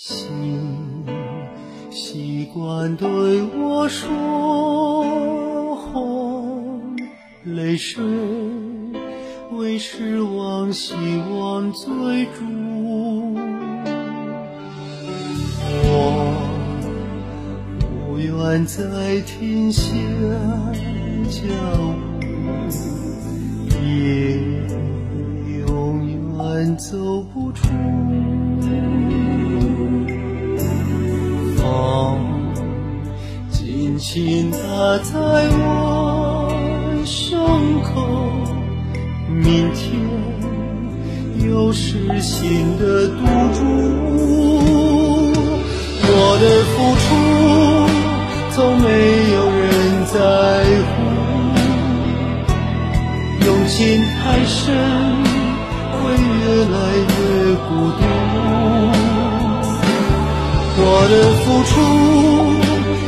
心习惯对我说谎，泪水为失望希望追逐。我不愿再停下脚步，也永远走不出。轻打在我胸口，明天又是新的赌注。我的付出从没有人在乎，用情太深会越来越孤独。我的付出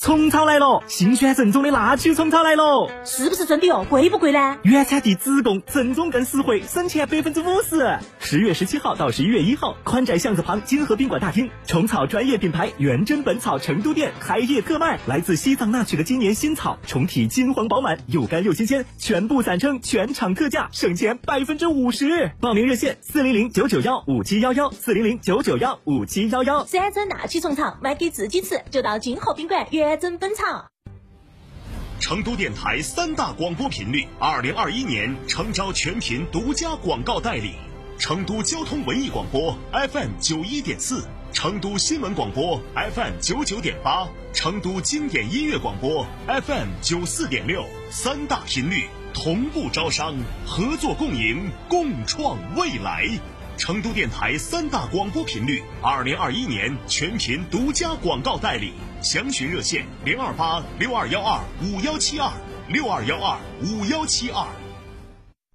虫草来了，新鲜正宗的纳曲虫草来了，是不是真的哦？贵不贵呢？原产地直供，正宗更实惠，省钱百分之五十。十月十七号到十一月一号，宽窄巷子旁金河宾馆大厅，虫草专业品牌元真本草成都店开业特卖，来自西藏纳曲的今年新草，虫体金黄饱满，又干又新鲜，全部散称全场特价，省钱百分之五十。报名热线：四零零九九幺五七幺幺，四零零九九幺五七幺幺。山珍纳曲虫草，买给自己吃，就到金河宾馆元真本草。成都电台三大广播频率，二零二一年诚招全频独家广告代理：成都交通文艺广播 FM 九一点四，成都新闻广播 FM 九九点八，成都经典音乐广播 FM 九四点六，三大频率同步招商，合作共赢，共创未来。成都电台三大广播频率，二零二一年全频独家广告代理，详询热线零二八六二幺二五幺七二六二幺二五幺七二。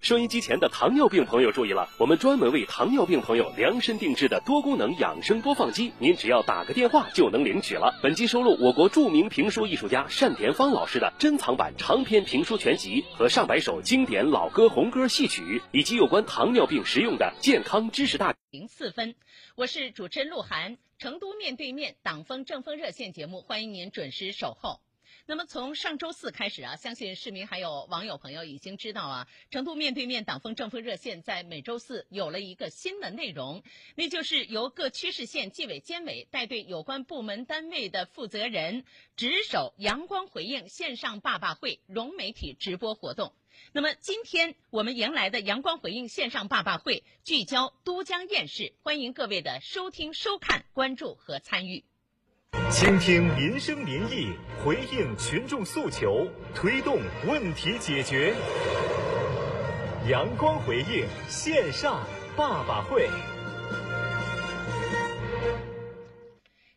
收音机前的糖尿病朋友注意了，我们专门为糖尿病朋友量身定制的多功能养生播放机，您只要打个电话就能领取了。本机收录我国著名评书艺术家单田芳老师的珍藏版长篇评书全集和上百首经典老歌红歌戏曲，以及有关糖尿病实用的健康知识大。零四分，我是主持人鹿晗。成都面对面党风政风热线节目，欢迎您准时守候。那么从上周四开始啊，相信市民还有网友朋友已经知道啊，成都面对面党风政风热线在每周四有了一个新的内容，那就是由各区市县纪委监委带队有关部门单位的负责人值守阳光回应线上爸爸会融媒体直播活动。那么今天我们迎来的阳光回应线上爸爸会聚焦都江堰市，欢迎各位的收听、收看、关注和参与。倾听民生民意，回应群众诉求，推动问题解决。阳光回应线上爸爸会。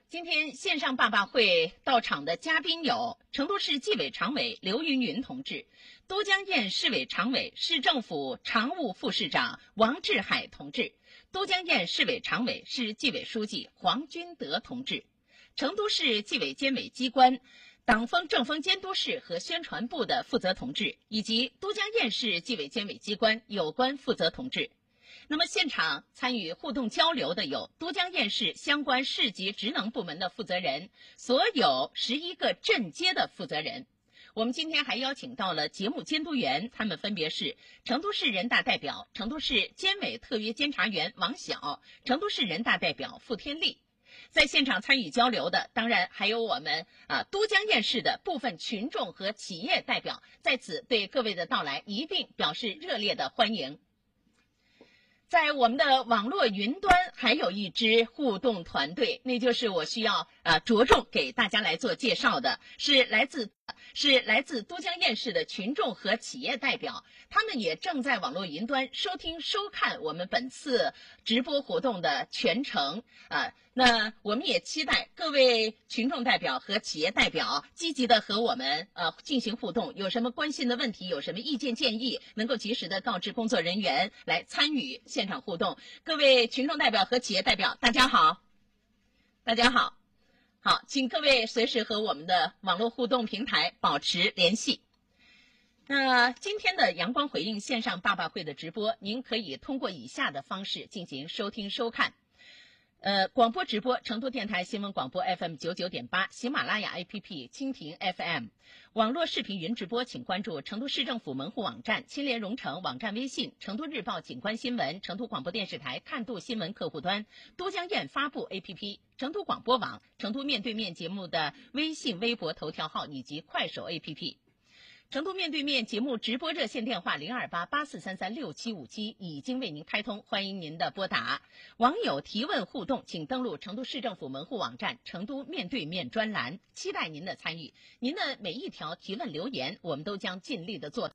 今天线。上爸爸会到场的嘉宾有成都市纪委常委刘云云同志、都江堰市委常委、市政府常务副市长王志海同志、都江堰市委常委、市纪委书记黄军德同志、成都市纪委监委机关。党风政风监督室和宣传部的负责同志，以及都江堰市纪委监委机关有关负责同志。那么，现场参与互动交流的有都江堰市相关市级职能部门的负责人，所有十一个镇街的负责人。我们今天还邀请到了节目监督员，他们分别是成都市人大代表、成都市监委特约监察员王晓、成都市人大代表付天利。在现场参与交流的，当然还有我们啊都江堰市的部分群众和企业代表，在此对各位的到来一并表示热烈的欢迎。在我们的网络云端还有一支互动团队，那就是我需要啊着重给大家来做介绍的，是来自是来自都江堰市的群众和企业代表，他们也正在网络云端收听收看我们本次直播活动的全程啊。那我们也期待各位群众代表和企业代表积极的和我们呃进行互动，有什么关心的问题，有什么意见建议，能够及时的告知工作人员来参与现场互动。各位群众代表和企业代表，大家好，大家好，好，请各位随时和我们的网络互动平台保持联系。那今天的阳光回应线上爸爸会的直播，您可以通过以下的方式进行收听收看。呃，广播直播，成都电台新闻广播 FM 九九点八，喜马拉雅 APP，蜻蜓 FM，网络视频云直播，请关注成都市政府门户网站、青联蓉城网站微信、成都日报景观新闻、成都广播电视台看度新闻客户端、都江堰发布 APP、成都广播网、成都面对面节目的微信、微博、头条号以及快手 APP。成都面对面节目直播热线电话零二八八四三三六七五七已经为您开通，欢迎您的拨打。网友提问互动，请登录成都市政府门户网站“成都面对面”专栏，期待您的参与。您的每一条提问留言，我们都将尽力的做。